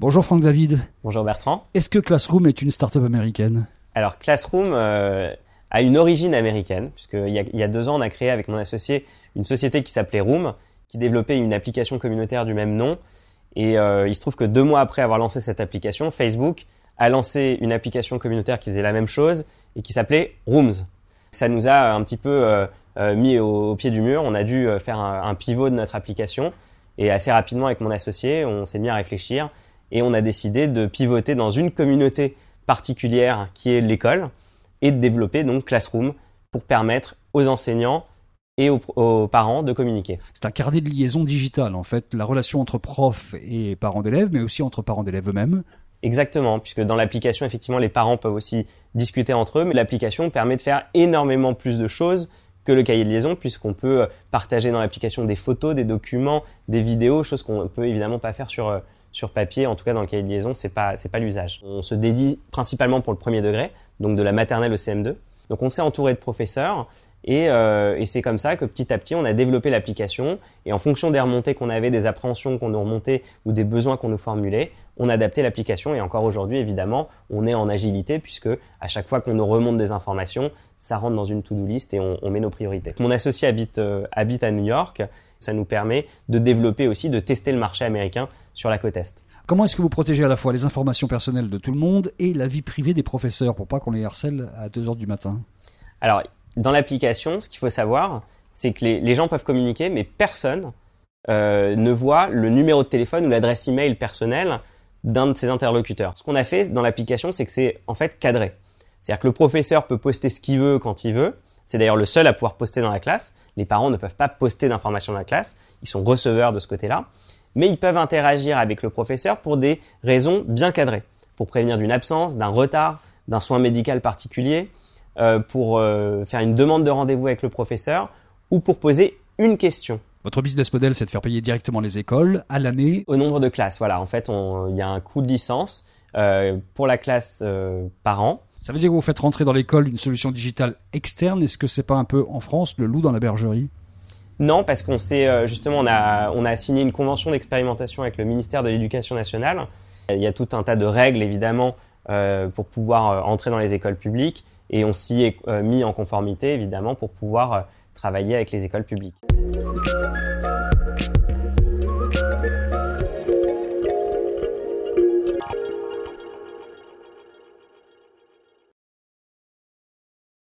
Bonjour Franck David. Bonjour Bertrand. Est-ce que Classroom est une start-up américaine? Alors Classroom euh, a une origine américaine, puisqu'il y, a, il y a deux ans, on a créé avec mon associé une société qui s'appelait Room, qui développait une application communautaire du même nom. Et euh, il se trouve que deux mois après avoir lancé cette application, Facebook a lancé une application communautaire qui faisait la même chose et qui s'appelait Rooms. Ça nous a un petit peu euh, mis au, pied du mur. On a dû faire un, un pivot de notre application. Et assez rapidement, avec mon associé, on s'est mis à réfléchir et on a décidé de pivoter dans une communauté particulière qui est l'école et de développer donc Classroom pour permettre aux enseignants et aux, parents de communiquer. C'est un carnet de liaison digitale en fait, la relation entre profs et parents d'élèves, mais aussi entre parents d'élèves eux-mêmes. Exactement, puisque dans l'application, effectivement, les parents peuvent aussi discuter entre eux, mais l'application permet de faire énormément plus de choses que le cahier de liaison, puisqu'on peut partager dans l'application des photos, des documents, des vidéos, choses qu'on peut évidemment pas faire sur, sur papier, en tout cas dans le cahier de liaison, c'est pas c'est pas l'usage. On se dédie principalement pour le premier degré, donc de la maternelle au CM2. Donc on s'est entouré de professeurs et, euh, et c'est comme ça que petit à petit on a développé l'application et en fonction des remontées qu'on avait, des appréhensions qu'on nous remontait ou des besoins qu'on nous formulait, on a adapté l'application et encore aujourd'hui évidemment on est en agilité puisque à chaque fois qu'on nous remonte des informations, ça rentre dans une to-do list et on, on, met nos priorités. Mon associé habite, euh, habite à New York, ça nous permet de développer aussi, de tester le marché américain sur la côte Est. Comment est-ce que vous protégez à la fois les informations personnelles de tout le monde et la vie privée des professeurs pour pas qu'on les harcèle à 2 heures du matin? Alors, dans l'application, ce qu'il faut savoir, c'est que les, gens peuvent communiquer, mais personne euh, ne voit le numéro de téléphone ou l'adresse email personnelle d'un de ses interlocuteurs. Ce qu'on a fait dans l'application, c'est que c'est en fait cadré. C'est-à-dire que le professeur peut poster ce qu'il veut quand il veut. C'est d'ailleurs le seul à pouvoir poster dans la classe. Les parents ne peuvent pas poster d'informations dans la classe. Ils sont receveurs de ce côté-là mais ils peuvent interagir avec le professeur pour des raisons bien cadrées, pour prévenir d'une absence, d'un retard, d'un soin médical particulier, euh, pour euh, faire une demande de rendez-vous avec le professeur ou pour poser une question. Votre business model, c'est de faire payer directement les écoles à l'année Au nombre de classes, voilà. En fait, il y a un coût de licence euh, pour la classe par an. Ça veut dire que vous faites rentrer dans l'école une solution digitale externe. Est-ce que c'est pas un peu en France le loup dans la bergerie? Non, parce qu'on s'est euh, justement on a on a signé une convention d'expérimentation avec le ministère de l'Éducation nationale. Il y a tout un tas de règles évidemment euh, pour pouvoir euh, entrer dans les écoles publiques et on s'y est mis en conformité évidemment pour pouvoir travailler avec les écoles publiques.